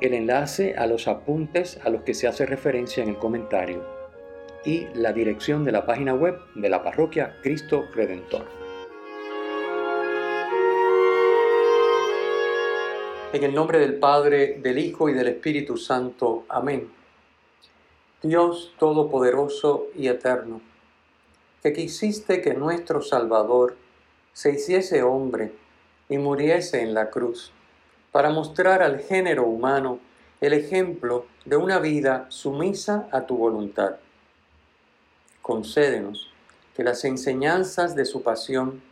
el enlace a los apuntes a los que se hace referencia en el comentario y la dirección de la página web de la parroquia Cristo Redentor. En el nombre del Padre, del Hijo y del Espíritu Santo. Amén. Dios Todopoderoso y Eterno, que quisiste que nuestro Salvador se hiciese hombre y muriese en la cruz para mostrar al género humano el ejemplo de una vida sumisa a tu voluntad. Concédenos que las enseñanzas de su pasión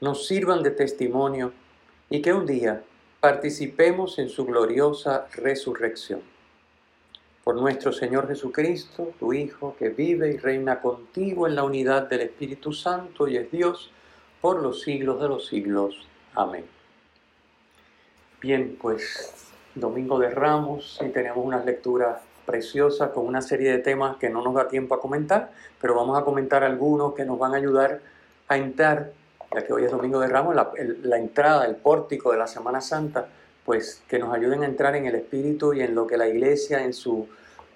nos sirvan de testimonio y que un día participemos en su gloriosa resurrección. Por nuestro Señor Jesucristo, tu Hijo, que vive y reina contigo en la unidad del Espíritu Santo y es Dios por los siglos de los siglos. Amén. Bien, pues Domingo de Ramos y tenemos unas lecturas preciosas con una serie de temas que no nos da tiempo a comentar, pero vamos a comentar algunos que nos van a ayudar a entrar, ya que hoy es Domingo de Ramos, la, entrada, el pórtico de la Semana Santa, pues que nos ayuden a entrar en el espíritu y en lo que la Iglesia en su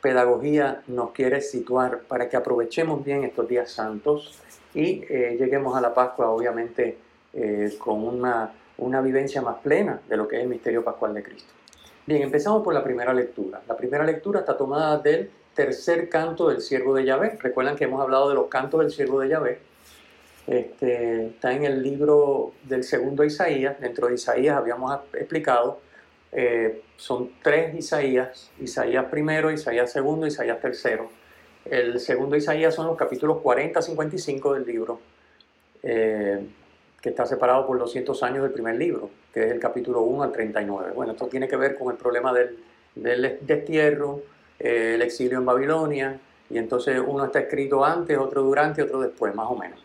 pedagogía nos quiere situar para que aprovechemos bien estos días santos y eh, lleguemos a la Pascua obviamente eh, con una una vivencia más plena de lo que es el misterio pascual de Cristo. Bien, empezamos por la primera lectura. La primera lectura está tomada del tercer canto del siervo de Yahvé. Recuerdan que hemos hablado de los cantos del siervo de Yahvé. Este, está en el libro del segundo Isaías. Dentro de Isaías habíamos explicado, eh, son tres Isaías, Isaías primero, Isaías segundo, Isaías tercero. El segundo Isaías son los capítulos 40 a 55 del libro. Eh, que está separado por 200 años del primer libro, que es el capítulo 1 al 39. Bueno, esto tiene que ver con el problema del, destierro, eh, el exilio en Babilonia, y entonces uno está escrito antes, otro durante, otro después, más o menos.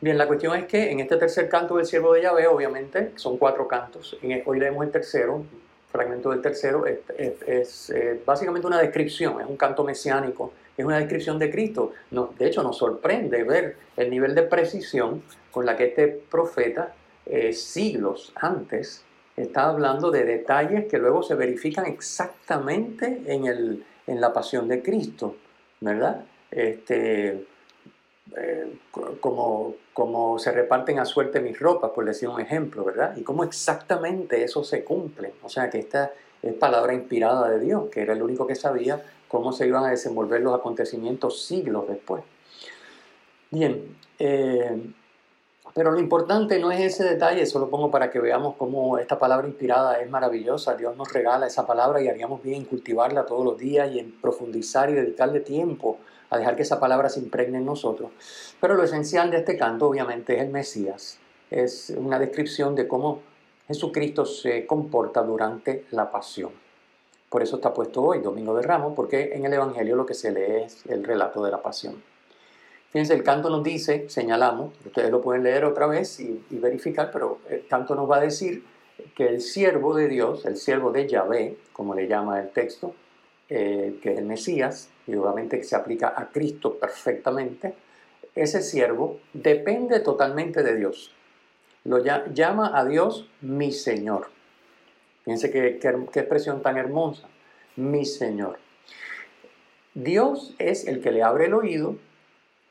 Bien, la cuestión es que en este tercer canto del siervo de Yahvé, obviamente, son cuatro cantos, hoy leemos el tercero, fragmento del tercero, es, eh, básicamente una descripción, es un canto mesiánico, es una descripción de Cristo. de hecho, nos sorprende ver el nivel de precisión con la que este profeta, eh, siglos antes, está hablando de detalles que luego se verifican exactamente en, el, en la pasión de Cristo, ¿verdad? Este, eh, como, como se reparten a suerte mis ropas, por decir un ejemplo, ¿verdad? Y cómo exactamente eso se cumple. O sea, que esta es palabra inspirada de Dios, que era el único que sabía cómo se iban a desenvolver los acontecimientos siglos después. Bien, eh, pero lo importante no es ese detalle, eso lo pongo para que veamos cómo esta palabra inspirada es maravillosa. Dios nos regala esa palabra y haríamos bien en cultivarla todos los días y en profundizar y dedicarle tiempo a dejar que esa palabra se impregne en nosotros. Pero lo esencial de este canto obviamente es el Mesías. Es una descripción de cómo Jesucristo se comporta durante la pasión. Por eso está puesto hoy, Domingo de Ramos, porque en el Evangelio lo que se lee es el relato de la pasión. Fíjense, el canto nos dice, señalamos, ustedes lo pueden leer otra vez y, verificar, pero el canto nos va a decir que el siervo de Dios, el siervo de Yahvé, como le llama el texto, eh, que es el Mesías, y obviamente que se aplica a Cristo perfectamente, ese siervo depende totalmente de Dios. Lo llama a Dios mi Señor. Fíjense qué, qué expresión tan hermosa. Mi Señor. Dios es el que le abre el oído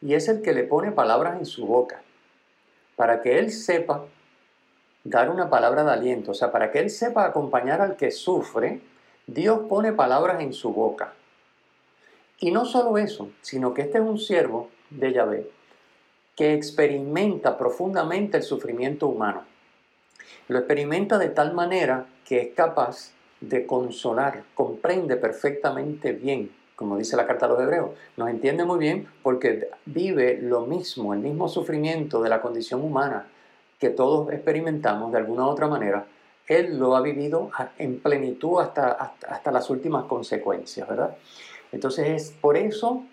y es el que le pone palabras en su boca para que él sepa dar una palabra de aliento, o sea, para que él sepa acompañar al que sufre, Dios pone palabras en su boca. Y no solo eso, sino que este es un siervo de Yahvé que experimenta profundamente el sufrimiento humano. Lo experimenta de tal manera que es capaz de consolar, comprende perfectamente bien como dice la carta a los hebreos, nos entiende muy bien porque vive lo mismo, el mismo sufrimiento de la condición humana que todos experimentamos de alguna u otra manera Él lo ha vivido en plenitud hasta, hasta, las últimas consecuencias, ¿verdad? Entonces es por eso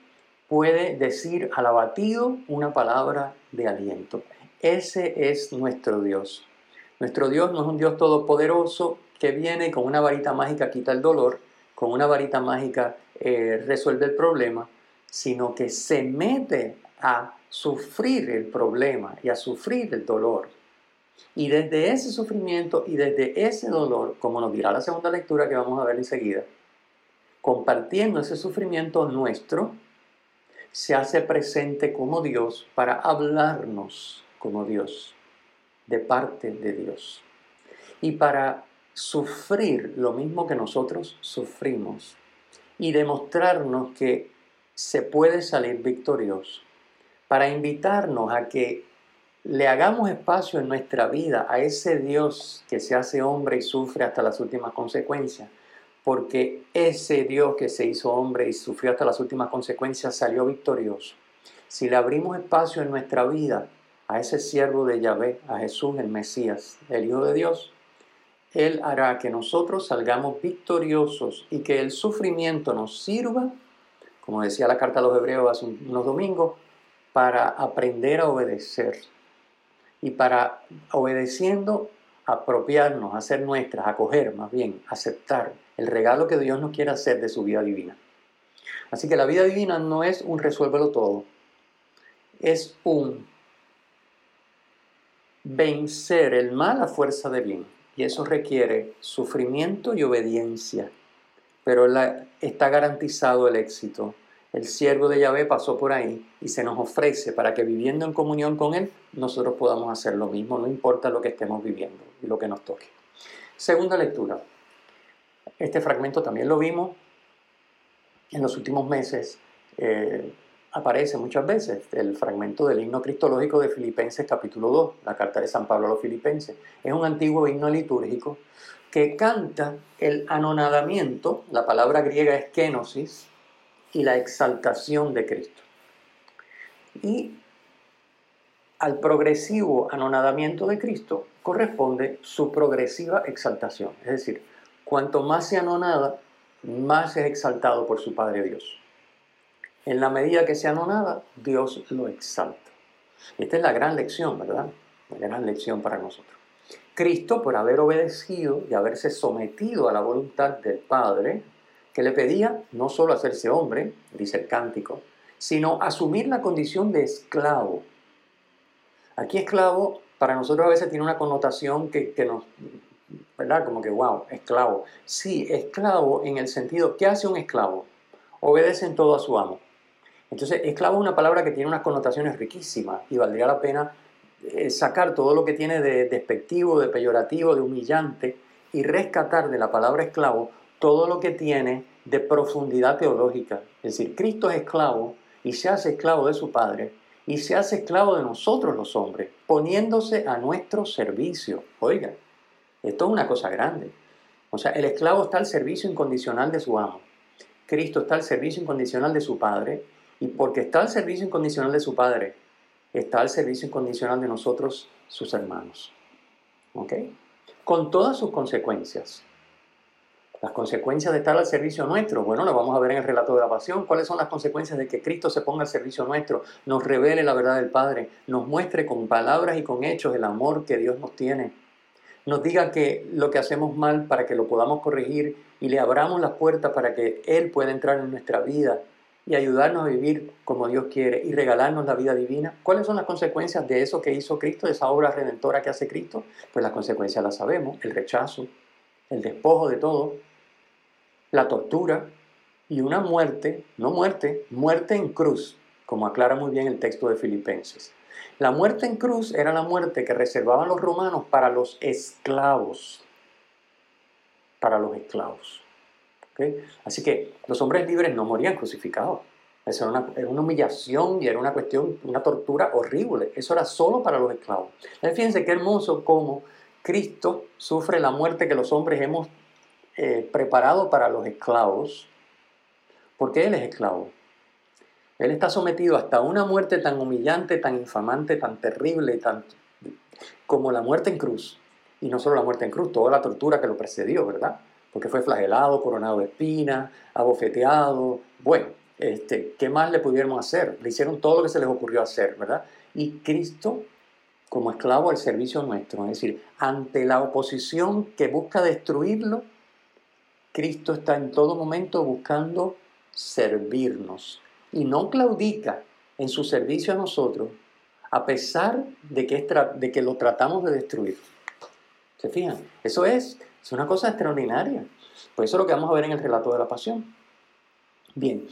puede decir al abatido una palabra de aliento. Ese es nuestro Dios. Nuestro Dios no es un Dios todopoderoso que viene con una varita mágica quita el dolor, con una varita mágica eh, resuelve el problema, sino que se mete a sufrir el problema y a sufrir el dolor y desde ese sufrimiento y desde ese dolor, como nos dirá la segunda lectura que vamos a ver enseguida, compartiendo ese sufrimiento nuestro, se hace presente como Dios para hablarnos como Dios, de parte de Dios. Y para sufrir lo mismo que nosotros sufrimos y demostrarnos que se puede salir victorioso, para invitarnos a que le hagamos espacio en nuestra vida a ese Dios que se hace hombre y sufre hasta las últimas consecuencias, porque ese Dios que se hizo hombre y sufrió hasta las últimas consecuencias salió victorioso. Si le abrimos espacio en nuestra vida a ese siervo de Yahvé, a Jesús el Mesías, el Hijo de Dios, Él hará que nosotros salgamos victoriosos y que el sufrimiento nos sirva, como decía la carta a los hebreos hace unos domingos, para aprender a obedecer y para obedeciendo apropiarnos, hacer nuestras, acoger más bien, aceptar el regalo que Dios nos quiere hacer de su vida divina. Así que la vida divina no es un resuélvelo todo, es un vencer el mal a fuerza de bien. Y eso requiere sufrimiento y obediencia, pero está garantizado el éxito el siervo de Yahvé pasó por ahí y se nos ofrece para que viviendo en comunión con Él, nosotros podamos hacer lo mismo, no importa lo que estemos viviendo y lo que nos toque. Segunda lectura. Este fragmento también lo vimos en los últimos meses. Eh, aparece muchas veces el fragmento del himno cristológico de Filipenses capítulo 2, la carta de San Pablo a los Filipenses. Es un antiguo himno litúrgico que canta el anonadamiento, la palabra griega es kenosis, y la exaltación de Cristo. Y al progresivo anonadamiento de Cristo corresponde su progresiva exaltación. Es decir, cuanto más se anonada, más es exaltado por su Padre Dios. En la medida que se anonada, Dios lo exalta. Esta es la gran lección, ¿verdad? La gran lección para nosotros. Cristo, por haber obedecido y haberse sometido a la voluntad del Padre, que le pedía no solo hacerse hombre, dice el cántico, sino asumir la condición de esclavo. Aquí esclavo para nosotros a veces tiene una connotación que, nos, ¿verdad? Como que, wow, esclavo. Sí, esclavo en el sentido, ¿qué hace un esclavo? Obedece en todo a su amo. Entonces, esclavo es una palabra que tiene unas connotaciones riquísimas y valdría la pena eh, sacar todo lo que tiene de despectivo, de peyorativo, de humillante y rescatar de la palabra esclavo todo lo que tiene de profundidad teológica. Es decir, Cristo es esclavo y se hace esclavo de su Padre y se hace esclavo de nosotros los hombres, poniéndose a nuestro servicio. Oiga, esto es una cosa grande. O sea, el esclavo está al servicio incondicional de su amo. Cristo está al servicio incondicional de su Padre y porque está al servicio incondicional de su Padre, está al servicio incondicional de nosotros, sus hermanos. ¿Ok? Con todas sus consecuencias. Las consecuencias de estar al servicio nuestro, bueno, lo vamos a ver en el relato de la pasión. ¿Cuáles son las consecuencias de que Cristo se ponga al servicio nuestro, nos revele la verdad del Padre, nos muestre con palabras y con hechos el amor que Dios nos tiene? Nos diga que lo que hacemos mal para que lo podamos corregir y le abramos las puertas para que Él pueda entrar en nuestra vida y ayudarnos a vivir como Dios quiere y regalarnos la vida divina. ¿Cuáles son las consecuencias de eso que hizo Cristo, de esa obra redentora que hace Cristo? Pues las consecuencias las sabemos, el rechazo, el despojo de todo, la tortura y una muerte, no muerte, muerte en cruz, como aclara muy bien el texto de Filipenses. La muerte en cruz era la muerte que reservaban los romanos para los esclavos, para los esclavos. Así que los hombres libres no morían crucificados. Eso era una, humillación y era una cuestión, una tortura horrible. Eso era solo para los esclavos. Fíjense qué hermoso cómo Cristo sufre la muerte que los hombres hemos eh, preparado para los esclavos, porque Él es esclavo. Él está sometido hasta una muerte tan humillante, tan infamante, tan terrible, tan, como la muerte en cruz. Y no solo la muerte en cruz, toda la tortura que lo precedió, ¿verdad? Porque fue flagelado, coronado de espinas, abofeteado. Bueno, este, ¿qué más le pudieron hacer? Le hicieron todo lo que se les ocurrió hacer, ¿verdad? Y Cristo como esclavo al servicio nuestro. Es decir, ante la oposición que busca destruirlo, Cristo está en todo momento buscando servirnos y no claudica en su servicio a nosotros, a pesar de que, de que lo tratamos de destruir. ¿Se fijan? Eso es, es una cosa extraordinaria. Por eso es lo que vamos a ver en el relato de la pasión. Bien,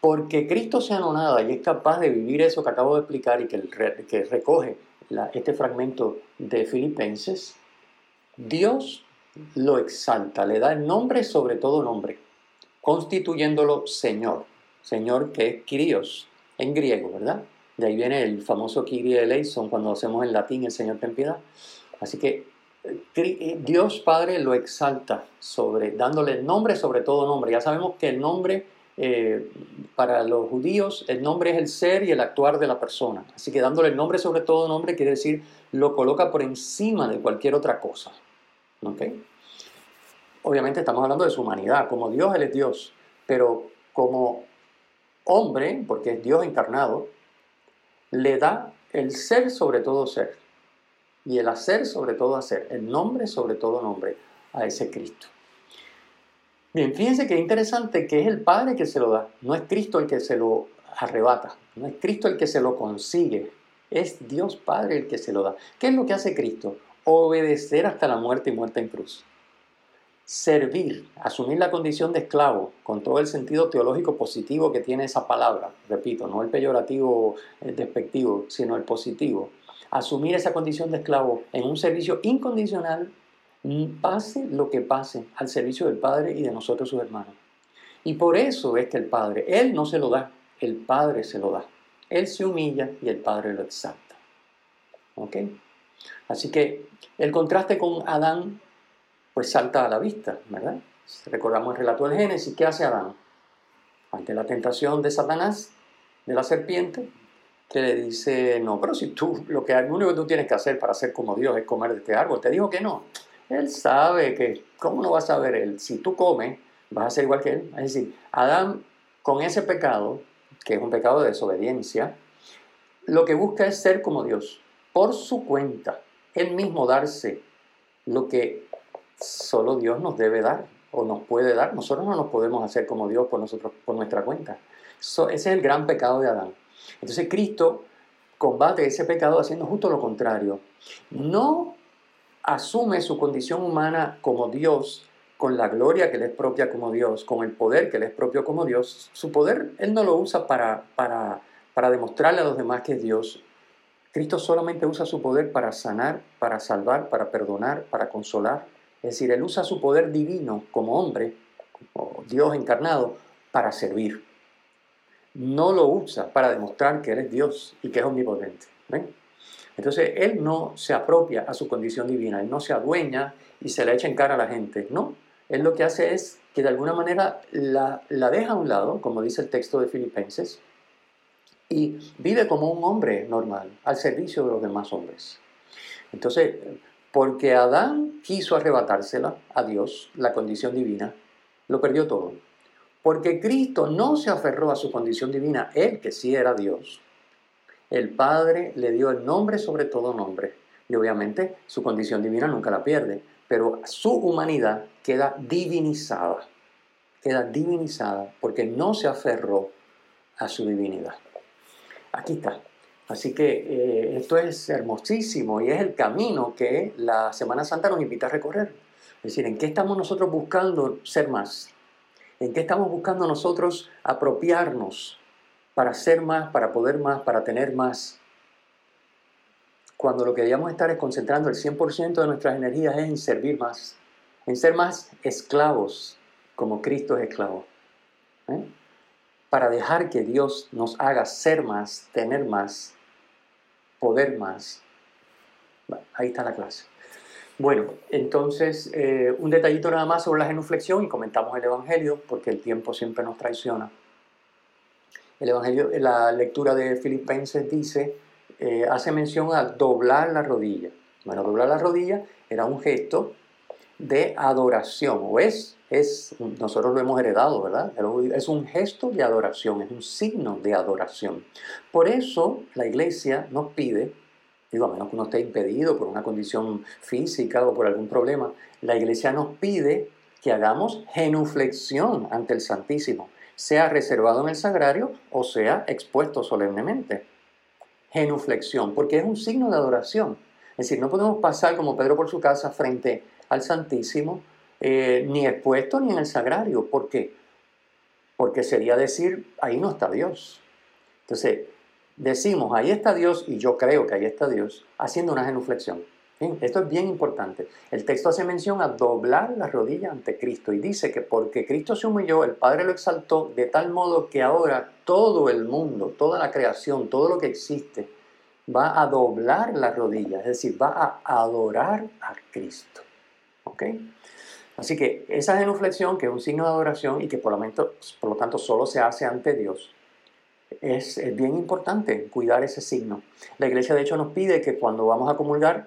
porque Cristo se anonada y es capaz de vivir eso que acabo de explicar y que, que recoge este fragmento de Filipenses, Dios lo exalta, le da el nombre sobre todo nombre, constituyéndolo Señor. Señor que es Kyrios en griego, ¿verdad? De ahí viene el famoso Kyrie eleison cuando hacemos en latín el Señor ten piedad. Así que Dios Padre lo exalta sobre, dándole nombre sobre todo nombre. Ya sabemos que el nombre eh, para los judíos el nombre es el ser y el actuar de la persona. Así que dándole nombre sobre todo nombre quiere decir lo coloca por encima de cualquier otra cosa. ¿Okay? Obviamente estamos hablando de su humanidad. Como Dios, Él es Dios. Pero como hombre, porque es Dios encarnado, le da el ser sobre todo ser. Y el hacer sobre todo hacer. El nombre sobre todo nombre a ese Cristo. Bien, fíjense que es interesante que es el Padre que se lo da, no es Cristo el que se lo arrebata, no es Cristo el que se lo consigue, es Dios Padre el que se lo da. ¿Qué es lo que hace Cristo? Obedecer hasta la muerte y muerte en cruz. Servir, asumir la condición de esclavo, con todo el sentido teológico positivo que tiene esa palabra, repito, no el peyorativo el despectivo, sino el positivo. Asumir esa condición de esclavo en un servicio incondicional pase lo que pase al servicio del Padre y de nosotros sus hermanos. Y por eso es que el Padre, Él no se lo da, el Padre se lo da. Él se humilla y el Padre lo exalta. ¿Ok? Así que el contraste con Adán, pues salta a la vista, ¿verdad? Recordamos el relato del Génesis, ¿qué hace Adán? Ante la tentación de Satanás, de la serpiente, que le dice, no, pero si tú, lo, que, lo único que tú tienes que hacer para ser como Dios es comer de este árbol, te dijo que no. Él sabe que, ¿cómo no va a saber él? Si tú comes, vas a ser igual que él. Es decir, Adán, con ese pecado, que es un pecado de desobediencia, lo que busca es ser como Dios, por su cuenta, él mismo darse lo que solo Dios nos debe dar o nos puede dar. Nosotros no nos podemos hacer como Dios por, nosotros, por nuestra cuenta. ese es el gran pecado de Adán. Entonces Cristo combate ese pecado haciendo justo lo contrario. No asume su condición humana como Dios, con la gloria que le es propia como Dios, con el poder que le es propio como Dios, su poder Él no lo usa para, para, para demostrarle a los demás que es Dios. Cristo solamente usa su poder para sanar, para salvar, para perdonar, para consolar. Es decir, Él usa su poder divino como hombre, como Dios encarnado, para servir. No lo usa para demostrar que Él es Dios y que es omnipotente. Entonces, él no se apropia a su condición divina, él no se adueña y se la echa en cara a la gente, no. Él lo que hace es que de alguna manera la, la deja a un lado, como dice el texto de Filipenses, y vive como un hombre normal, al servicio de los demás hombres. Entonces, porque Adán quiso arrebatársela a Dios, la condición divina, lo perdió todo. Porque Cristo no se aferró a su condición divina, él que sí era Dios, el Padre le dio el nombre sobre todo nombre. Y obviamente su condición divina nunca la pierde, pero su humanidad queda divinizada. Queda divinizada porque no se aferró a su divinidad. Aquí está. Así que eh, esto es hermosísimo y es el camino que la Semana Santa nos invita a recorrer. Es decir, ¿en qué estamos nosotros buscando ser más? ¿En qué estamos buscando nosotros apropiarnos para ser más, para poder más, para tener más. Cuando lo que debíamos estar es concentrando el 100% de nuestras energías en servir más, en ser más esclavos, como Cristo es esclavo. ¿eh? Para dejar que Dios nos haga ser más, tener más, poder más. ahí está la clase. Bueno, entonces eh, un detallito nada más sobre la genuflexión y comentamos el Evangelio, porque el tiempo siempre nos traiciona. El Evangelio, la lectura de Filipenses dice, eh, hace mención a doblar la rodilla. Bueno, doblar la rodilla era un gesto de adoración, o es, es, nosotros lo hemos heredado, ¿verdad? Es un gesto de adoración, es un signo de adoración. Por eso la iglesia nos pide, digo, a menos que uno esté impedido por una condición física o por algún problema, la iglesia nos pide que hagamos genuflexión ante el Santísimo, sea reservado en el sagrario o sea expuesto solemnemente. Genuflexión, porque es un signo de adoración. Es decir, no podemos pasar como Pedro por su casa frente al Santísimo, eh, ni expuesto ni en el sagrario. ¿Por qué? Porque sería decir, ahí no está Dios. Entonces, decimos, ahí está Dios, y yo creo que ahí está Dios, haciendo una genuflexión. esto es bien importante. El texto hace mención a doblar la rodilla ante Cristo y dice que porque Cristo se humilló, el Padre lo exaltó de tal modo que ahora todo el mundo, toda la creación, todo lo que existe, va a doblar la rodilla, es decir, va a adorar a Cristo. ¿Ok? Así que esa genuflexión, que es un signo de adoración y que por lo tanto solo se hace ante Dios, es, es, bien importante cuidar ese signo. La iglesia de hecho nos pide que cuando vamos a comulgar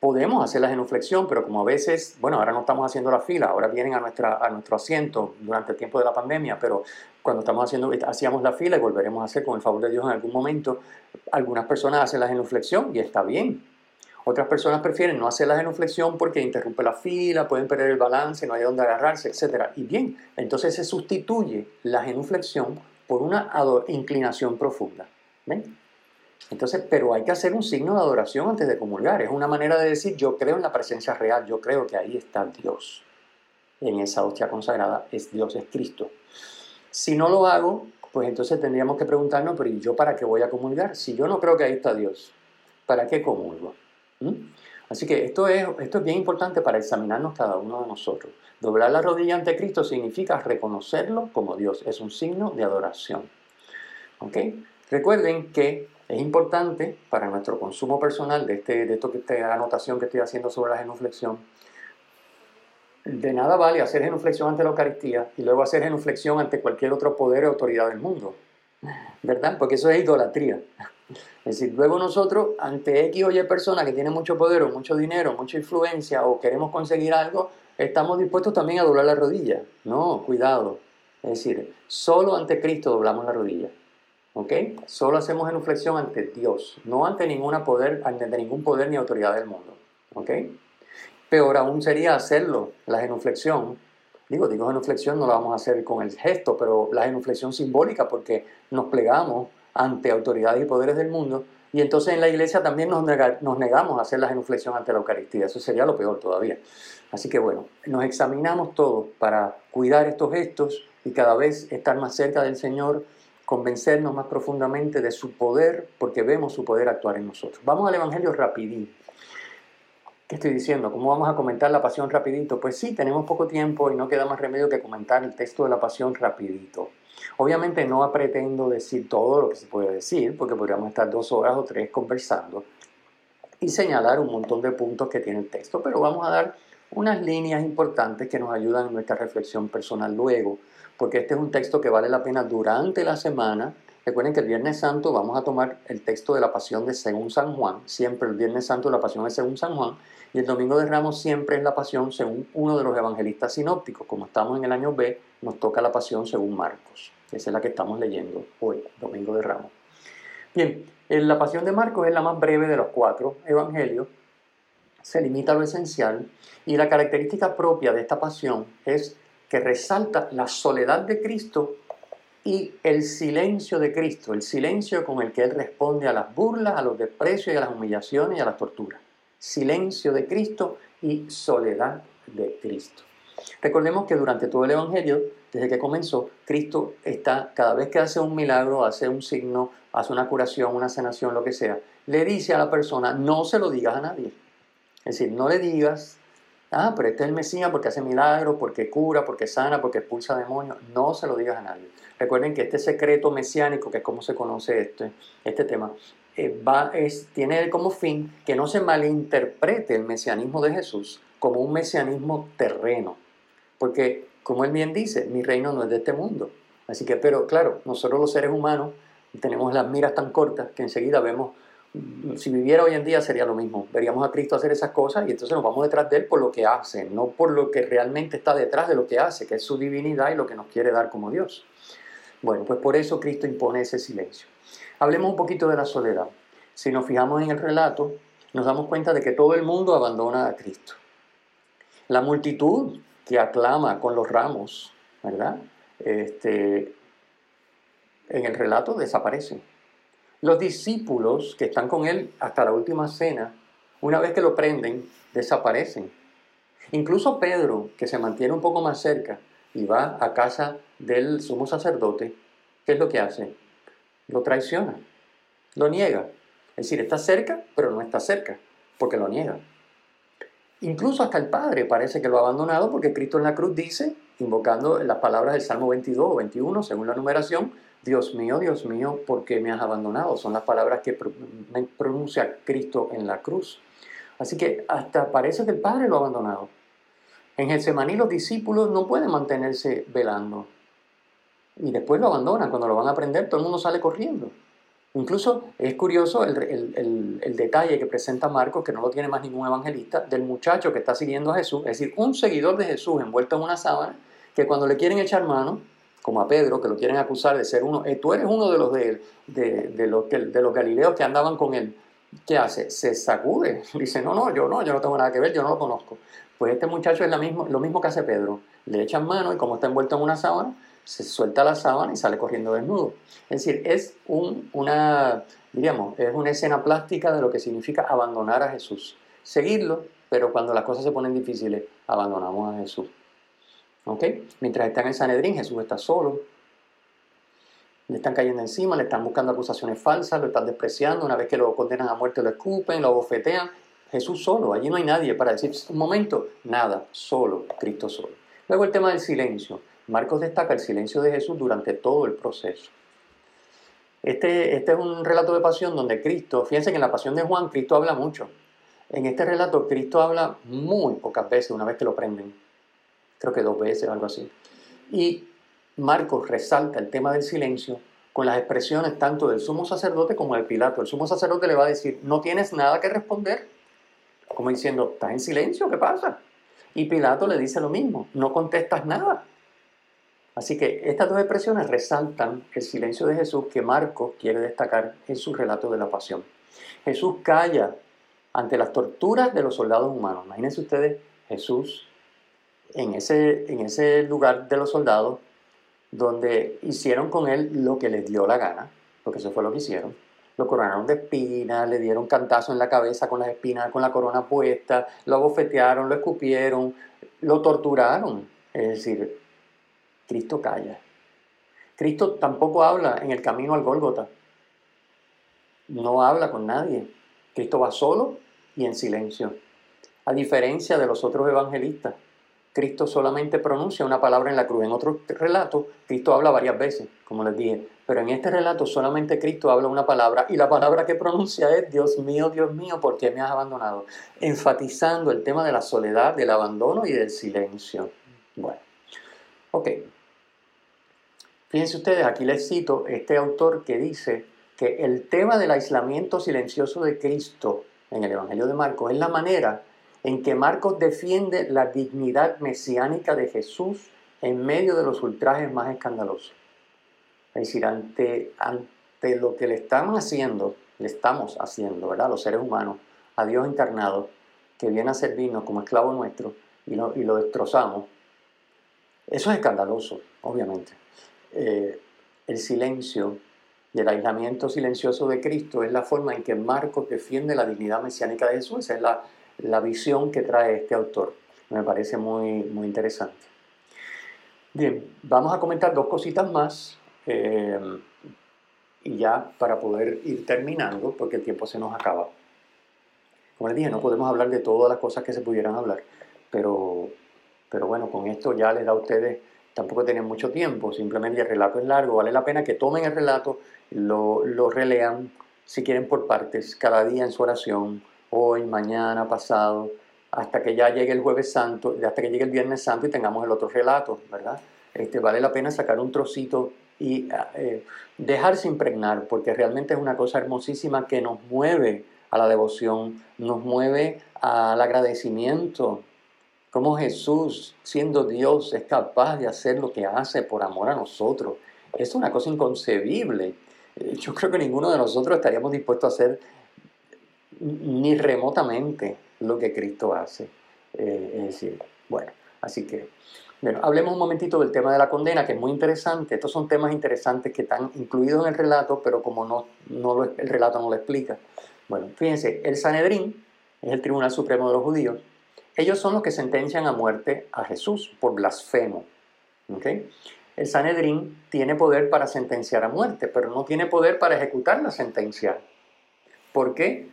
podemos hacer la genuflexión, pero como a veces, bueno, ahora no estamos haciendo la fila, ahora vienen a, nuestra, a nuestro asiento durante el tiempo de la pandemia, pero cuando estamos haciendo, hacíamos la fila y volveremos a hacer con el favor de Dios en algún momento, algunas personas hacen la genuflexión y está bien. Otras personas prefieren no hacer la genuflexión porque interrumpe la fila, pueden perder el balance, no hay dónde agarrarse, etc. Y bien, entonces se sustituye la genuflexión por una inclinación profunda. ¿Ven? Entonces, pero hay que hacer un signo de adoración antes de comulgar. Es una manera de decir, yo creo en la presencia real, yo creo que ahí está Dios. En esa hostia consagrada es Dios, es Cristo. Si no lo hago, pues entonces tendríamos que preguntarnos, pero ¿y yo para qué voy a comulgar? Si yo no creo que ahí está Dios, ¿para qué comulgo? ¿Mm? Así que esto es, esto es bien importante para examinarnos cada uno de nosotros. Doblar la rodilla ante Cristo significa reconocerlo como Dios, es un signo de adoración. ¿Ok? Recuerden que es importante para nuestro consumo personal de, este, de esto que esta anotación que estoy haciendo sobre la genuflexión. De nada vale hacer genuflexión ante la Eucaristía y luego hacer genuflexión ante cualquier otro poder o autoridad del mundo. ¿Verdad? Porque eso es idolatría. Es decir, luego nosotros, ante X o Y persona que tiene mucho poder o mucho dinero, mucha influencia o queremos conseguir algo, estamos dispuestos también a doblar la rodilla. No, cuidado. Es decir, solo ante Cristo doblamos la rodilla. ¿Ok? Solo hacemos genuflexión ante Dios, no ante, ninguna poder, ante ningún poder ni autoridad del mundo. ¿Ok? Peor aún sería hacerlo, la genuflexión. Digo, digo genuflexión, no la vamos a hacer con el gesto, pero la genuflexión simbólica porque nos plegamos ante autoridades y poderes del mundo y entonces en la iglesia también nos, negamos a hacer la genuflexión ante la Eucaristía. Eso sería lo peor todavía. Así que bueno, nos examinamos todos para cuidar estos gestos y cada vez estar más cerca del Señor convencernos más profundamente de su poder, porque vemos su poder actuar en nosotros. Vamos al Evangelio rapidito. ¿Qué estoy diciendo? ¿Cómo vamos a comentar la pasión rapidito? Pues sí, tenemos poco tiempo y no queda más remedio que comentar el texto de la pasión rapidito. Obviamente no pretendo decir todo lo que se puede decir, porque podríamos estar dos horas o tres conversando y señalar un montón de puntos que tiene el texto, pero vamos a dar unas líneas importantes que nos ayudan en nuestra reflexión personal luego porque este es un texto que vale la pena durante la semana. Recuerden que el Viernes Santo vamos a tomar el texto de la Pasión de según San Juan, siempre el Viernes Santo la Pasión es según San Juan, y el Domingo de Ramos siempre es la Pasión según uno de los evangelistas sinópticos. Como estamos en el año B, nos toca la Pasión según Marcos. Esa es la que estamos leyendo hoy, Domingo de Ramos. Bien, la Pasión de Marcos es la más breve de los cuatro evangelios, se limita a lo esencial, y la característica propia de esta pasión es que resalta la soledad de Cristo y el silencio de Cristo, el silencio con el que Él responde a las burlas, a los desprecios y a las humillaciones y a las torturas. Silencio de Cristo y soledad de Cristo. Recordemos que durante todo el Evangelio, desde que comenzó, Cristo está, cada vez que hace un milagro, hace un signo, hace una curación, una sanación, lo que sea, le dice a la persona, no se lo digas a nadie. Es decir, no le digas ah, pero este es el Mesías porque hace milagros, porque cura, porque sana, porque expulsa demonios. No se lo digas a nadie. Recuerden que este secreto mesiánico, que es como se conoce este, este tema, eh, va, es, tiene como fin que no se malinterprete el mesianismo de Jesús como un mesianismo terreno. Porque, como él bien dice, mi reino no es de este mundo. Así que, pero claro, nosotros los seres humanos tenemos las miras tan cortas que enseguida vemos si viviera hoy en día sería lo mismo. Veríamos a Cristo hacer esas cosas y entonces nos vamos detrás de Él por lo que hace, no por lo que realmente está detrás de lo que hace, que es su divinidad y lo que nos quiere dar como Dios. Bueno, pues por eso Cristo impone ese silencio. Hablemos un poquito de la soledad. Si nos fijamos en el relato, nos damos cuenta de que todo el mundo abandona a Cristo. La multitud que aclama con los ramos, ¿verdad? Este, en el relato desaparece. Los discípulos que están con él hasta la última cena, una vez que lo prenden, desaparecen. Incluso Pedro, que se mantiene un poco más cerca y va a casa del sumo sacerdote, ¿qué es lo que hace? Lo traiciona, lo niega. Es decir, está cerca, pero no está cerca, porque lo niega. Incluso hasta el Padre parece que lo ha abandonado porque Cristo en la cruz dice, invocando las palabras del Salmo 22 o 21, según la numeración, Dios mío, Dios mío, ¿por qué me has abandonado? Son las palabras que pronuncia Cristo en la cruz. Así que hasta parece que el Padre lo ha abandonado. En Getsemaní los discípulos no pueden mantenerse velando. Y después lo abandonan. Cuando lo van a aprender, todo el mundo sale corriendo. Incluso es curioso el, el, detalle que presenta Marcos, que no lo tiene más ningún evangelista, del muchacho que está siguiendo a Jesús, es decir, un seguidor de Jesús envuelto en una sábana, que cuando le quieren echar mano, como a Pedro, que lo quieren acusar de ser uno, eh, tú eres uno de los, de, de, los, de los galileos que andaban con él. ¿Qué hace? Se sacude. Dice, no, no, yo no, yo no tengo nada que ver, yo no lo conozco. Pues este muchacho es mismo, lo mismo que hace Pedro. Le echan mano y como está envuelto en una sábana, se suelta la sábana y sale corriendo desnudo. Es decir, es un, una, diríamos, es una escena plástica de lo que significa abandonar a Jesús. Seguirlo, pero cuando las cosas se ponen difíciles, abandonamos a Jesús. Mientras están en Sanedrín, Jesús está solo. Le están cayendo encima, le están buscando acusaciones falsas, lo están despreciando. Una vez que lo condenan a muerte, lo escupen, lo bofetean. Jesús solo, allí no hay nadie para decir, un momento, nada, solo, Cristo solo. Luego el tema del silencio. Marcos destaca el silencio de Jesús durante todo el proceso. Este, este es un relato de pasión donde Cristo, fíjense que en la pasión de Juan Cristo habla mucho. En este relato Cristo habla muy pocas veces una vez que lo prenden creo que dos veces o algo así. Y Marcos resalta el tema del silencio con las expresiones tanto del sumo sacerdote como del Pilato. El sumo sacerdote le va a decir, no tienes nada que responder, como diciendo, ¿estás en silencio? ¿Qué pasa? Y Pilato le dice lo mismo, no contestas nada. Así que estas dos expresiones resaltan el silencio de Jesús que Marcos quiere destacar en su relato de la pasión. Jesús calla ante las torturas de los soldados humanos. Imagínense ustedes, Jesús en ese, en ese lugar de los soldados, donde hicieron con él lo que les dio la gana, porque eso fue lo que hicieron. Lo coronaron de espinas, le dieron cantazo en la cabeza con las espinas, con la corona puesta, lo abofetearon, lo escupieron, lo torturaron. Es decir, Cristo calla. Cristo tampoco habla en el camino al Gólgota. No habla con nadie. Cristo va solo y en silencio. A diferencia de los otros evangelistas Cristo solamente pronuncia una palabra en la cruz. En otro relato, Cristo habla varias veces, como les dije, pero en este relato solamente Cristo habla una palabra y la palabra que pronuncia es Dios mío, Dios mío, ¿por qué me has abandonado? Enfatizando el tema de la soledad, del abandono y del silencio. Bueno, ok. Fíjense ustedes, aquí les cito este autor que dice que el tema del aislamiento silencioso de Cristo en el Evangelio de Marcos es la manera en que Marcos defiende la dignidad mesiánica de Jesús en medio de los ultrajes más escandalosos. Es decir, ante, ante lo que le estamos haciendo, le estamos haciendo, ¿verdad? Los seres humanos, a Dios encarnado, que viene a servirnos como esclavo nuestro y lo, y lo destrozamos. Eso es escandaloso, obviamente. Eh, el silencio y el aislamiento silencioso de Cristo es la forma en que Marcos defiende la dignidad mesiánica de Jesús. es la, la visión que trae este autor. Me parece muy, muy interesante. Bien, vamos a comentar dos cositas más eh, y ya para poder ir terminando porque el tiempo se nos acaba. Como les dije, no podemos hablar de todas las cosas que se pudieran hablar, pero, pero bueno, con esto ya les da a ustedes, tampoco tienen mucho tiempo, simplemente el relato es largo, vale la pena que tomen el relato, lo, lo relean, si quieren por partes, cada día en su oración, hoy, mañana, pasado, hasta que ya llegue el jueves santo, hasta que llegue el viernes santo y tengamos el otro relato, ¿verdad? Este, vale la pena sacar un trocito y eh, dejarse impregnar, porque realmente es una cosa hermosísima que nos mueve a la devoción, nos mueve al agradecimiento. Como Jesús, siendo Dios, es capaz de hacer lo que hace por amor a nosotros. Es una cosa inconcebible. Eh, yo creo que ninguno de nosotros estaríamos dispuestos a hacer ni remotamente lo que Cristo hace. Eh, es decir, bueno, así que, bueno, hablemos un momentito del tema de la condena, que es muy interesante. Estos son temas interesantes que están incluidos en el relato, pero como no, no el relato no lo explica. Bueno, fíjense, el Sanedrín es el Tribunal Supremo de los Judíos. Ellos son los que sentencian a muerte a Jesús por blasfemo. ¿okay? El Sanedrín tiene poder para sentenciar a muerte, pero no tiene poder para ejecutar la sentencia. ¿Por qué?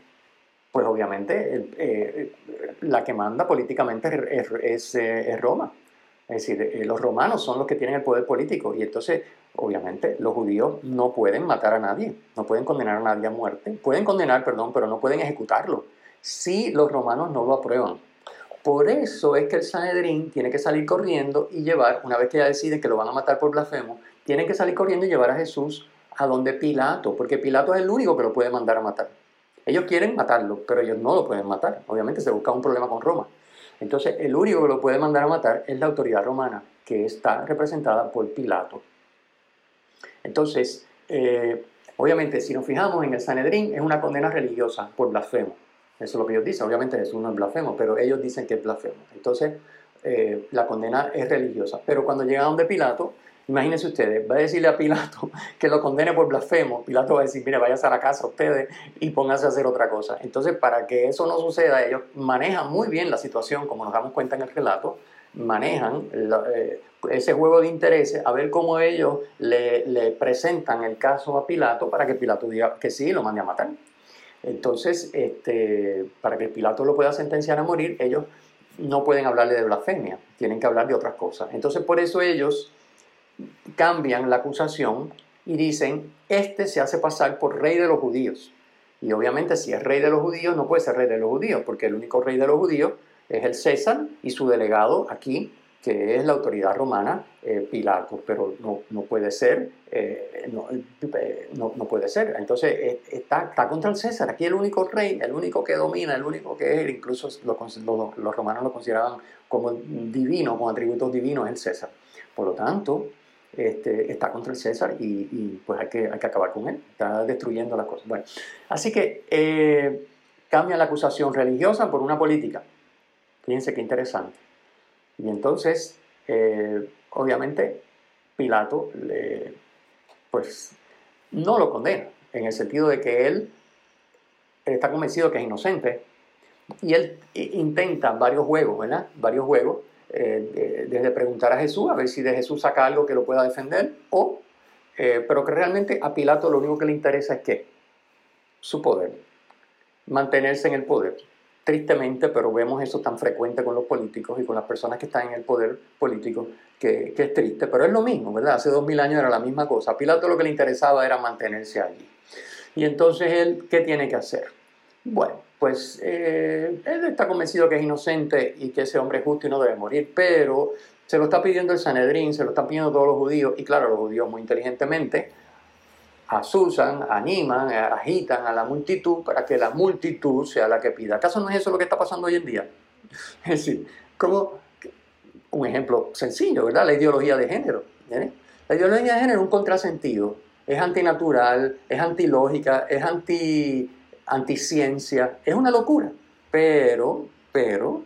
Pues obviamente eh, la que manda políticamente es, eh, Roma. Es decir, eh, los romanos son los que tienen el poder político y entonces, obviamente, los judíos no pueden matar a nadie, no pueden condenar a nadie a muerte. Pueden condenar, perdón, pero no pueden ejecutarlo si los romanos no lo aprueban. Por eso es que el Sanedrín tiene que salir corriendo y llevar, una vez que ya deciden que lo van a matar por blasfemo, tienen que salir corriendo y llevar a Jesús a donde Pilato, porque Pilato es el único que lo puede mandar a matar. Ellos quieren matarlo, pero ellos no lo pueden matar. Obviamente se busca un problema con Roma. Entonces, el único que lo puede mandar a matar es la autoridad romana, que está representada por Pilato. Entonces, eh, obviamente, si nos fijamos en el Sanedrín, es una condena religiosa por blasfemo. Eso es lo que ellos dicen. Obviamente Jesús no es blasfemo, pero ellos dicen que es blasfemo. Entonces, eh, la condena es religiosa. Pero cuando llega donde Pilato, imagínense ustedes, va a decirle a Pilato que lo condene por blasfemo. Pilato va a decir, mire, váyase a la casa ustedes y pónganse a hacer otra cosa. Entonces, para que eso no suceda, ellos manejan muy bien la situación, como nos damos cuenta en el relato, manejan eh, ese juego de intereses, a ver cómo ellos le, presentan el caso a Pilato para que Pilato diga que sí, lo mande a matar. Entonces, este, para que Pilato lo pueda sentenciar a morir, ellos no pueden hablarle de blasfemia, tienen que hablar de otras cosas. Entonces, por eso ellos cambian la acusación y dicen, este se hace pasar por rey de los judíos. Y obviamente si es rey de los judíos, no puede ser rey de los judíos, porque el único rey de los judíos es el César y su delegado aquí que es la autoridad romana, eh, Pilato, pero no, no puede ser, eh, eh, no, no, puede ser. Entonces está, está, contra el César, aquí el único rey, el único que domina, el único que es, incluso los, los, romanos lo consideraban como divino, con atributos divinos, es el César. Por lo tanto, este, está contra el César y, pues hay que, hay que acabar con él, está destruyendo las cosas. Bueno, así que cambia la acusación religiosa por una política. Fíjense qué interesante. Y entonces, eh, obviamente, Pilato pues, no lo condena, en el sentido de que él, está convencido que es inocente, y él intenta varios juegos, ¿verdad? Varios juegos, eh, desde preguntar a Jesús, a ver si de Jesús saca algo que lo pueda defender, o, eh, pero que realmente a Pilato lo único que le interesa es que su poder, mantenerse en el poder tristemente, pero vemos eso tan frecuente con los políticos y con las personas que están en el poder político, que, es triste, pero es lo mismo, ¿verdad? Hace dos mil años era la misma cosa. A Pilato lo que le interesaba era mantenerse allí. Y entonces él, ¿qué tiene que hacer? Bueno, pues eh, él está convencido que es inocente y que ese hombre es justo y no debe morir, pero se lo está pidiendo el Sanedrín, se lo están pidiendo todos los judíos, y claro, los judíos muy inteligentemente asusan, animan, agitan a la multitud para que la multitud sea la que pida. ¿Acaso no es eso lo que está pasando hoy en día? Es decir, como un ejemplo sencillo, ¿verdad? La ideología de género. La ideología de género es un contrasentido, es antinatural, es antilógica, es anti, anticiencia, es una locura. Pero, pero,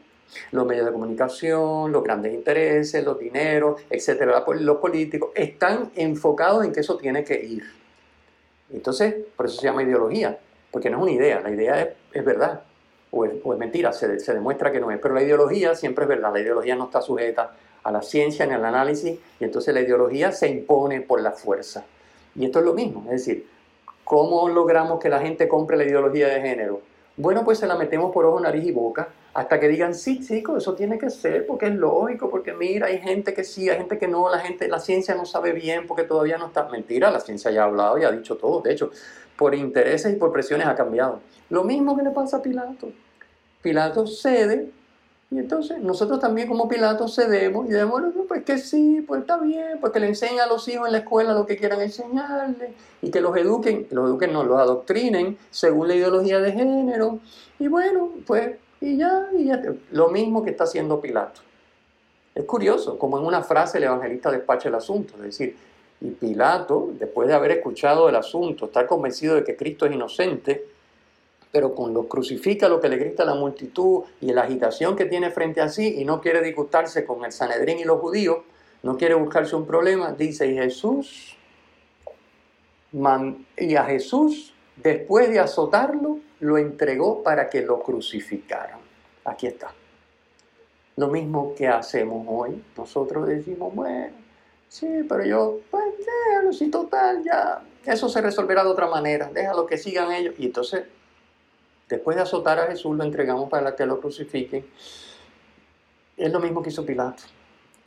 los medios de comunicación, los grandes intereses, los dineros, etcétera, los políticos, están enfocados en que eso tiene que ir. Entonces, por eso se llama ideología, porque no es una idea, la idea es, verdad o es, mentira, se, demuestra que no es, pero la ideología siempre es verdad, la ideología no está sujeta a la ciencia ni al análisis y entonces la ideología se impone por la fuerza. Y esto es lo mismo, es decir, ¿cómo logramos que la gente compre la ideología de género? Bueno, pues se la metemos por ojo, nariz y boca hasta que digan, sí, chicos, eso tiene que ser, porque es lógico, porque mira, hay gente que sí, hay gente que no, la gente, la ciencia no sabe bien, porque todavía no está. Mentira, la ciencia ya ha hablado y ha dicho todo. De hecho, por intereses y por presiones ha cambiado. Lo mismo que le pasa a Pilato. Pilato cede Y entonces nosotros también como Pilato cedemos y decimos, pues que sí, pues está bien, pues que le enseñen a los hijos en la escuela lo que quieran enseñarle y que los eduquen, los eduquen, no, los adoctrinen según la ideología de género. Y bueno, pues, y ya, y ya, lo mismo que está haciendo Pilato. Es curioso, como en una frase el evangelista despacha el asunto, es decir, y Pilato, después de haber escuchado el asunto, estar convencido de que Cristo es inocente, pero con los crucifica lo que le grita la multitud y la agitación que tiene frente a sí y no quiere disgustarse con el Sanedrín y los judíos, no quiere buscarse un problema, dice, y Jesús, y a Jesús, después de azotarlo, lo entregó para que lo crucificaran. Aquí está. Lo mismo que hacemos hoy. Nosotros decimos, bueno, sí, pero yo, pues déjalo, si total, ya, eso se resolverá de otra manera, déjalo que sigan ellos. Y entonces Después de azotar a Jesús, lo entregamos para que lo crucifiquen. Es lo mismo que hizo Pilato.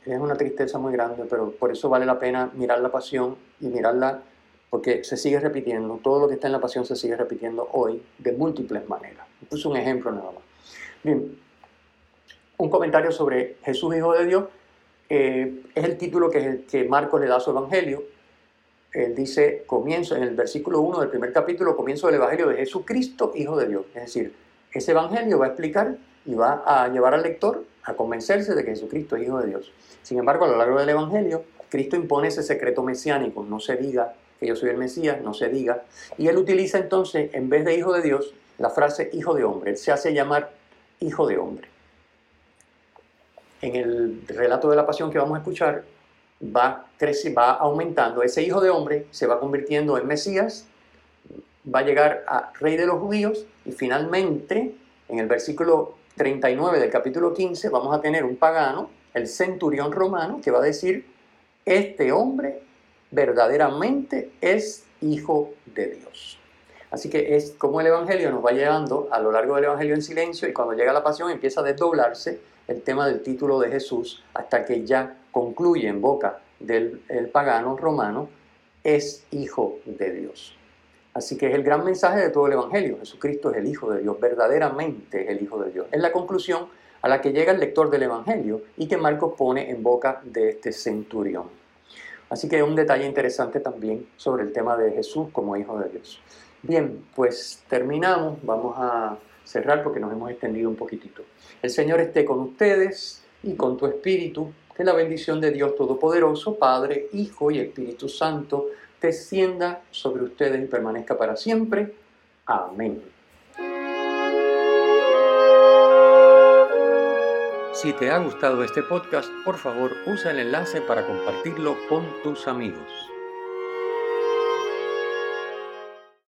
Es una tristeza muy grande, pero por eso vale la pena mirar la pasión y mirarla porque se sigue repitiendo. Todo lo que está en la pasión se sigue repitiendo hoy de múltiples maneras. Puse un ejemplo nada más. Bien, un comentario sobre Jesús, Hijo de Dios, eh, es el título que, que Marcos le da a su evangelio él dice, comienzo, en el versículo 1 del primer capítulo, comienzo del Evangelio de Jesucristo, Hijo de Dios. Es decir, ese Evangelio va a explicar y va a llevar al lector a convencerse de que Jesucristo es Hijo de Dios. Sin embargo, a lo largo del Evangelio, Cristo impone ese secreto mesiánico, no se diga que yo soy el Mesías, no se diga. Y él utiliza entonces, en vez de Hijo de Dios, la frase Hijo de hombre. Él se hace llamar Hijo de hombre. En el relato de la pasión que vamos a escuchar, va, crece, va aumentando. Ese hijo de hombre se va convirtiendo en Mesías, va a llegar a rey de los judíos y finalmente en el versículo 39 del capítulo 15 vamos a tener un pagano, el centurión romano, que va a decir, este hombre verdaderamente es hijo de Dios. Así que es como el Evangelio nos va llevando a lo largo del Evangelio en silencio y cuando llega la pasión empieza a desdoblarse el tema del título de Jesús hasta que ya concluye en boca del pagano romano, es hijo de Dios. Así que es el gran mensaje de todo el Evangelio. Jesucristo es el Hijo de Dios, verdaderamente es el Hijo de Dios. Es la conclusión a la que llega el lector del Evangelio y que Marcos pone en boca de este centurión. Así que un detalle interesante también sobre el tema de Jesús como Hijo de Dios. Bien, pues terminamos. Vamos a cerrar porque nos hemos extendido un poquitito. El Señor esté con ustedes y con tu espíritu. Que la bendición de Dios Todopoderoso, Padre, Hijo y Espíritu Santo, descienda sobre ustedes y permanezca para siempre. Amén. Si te ha gustado este podcast, por favor usa el enlace para compartirlo con tus amigos.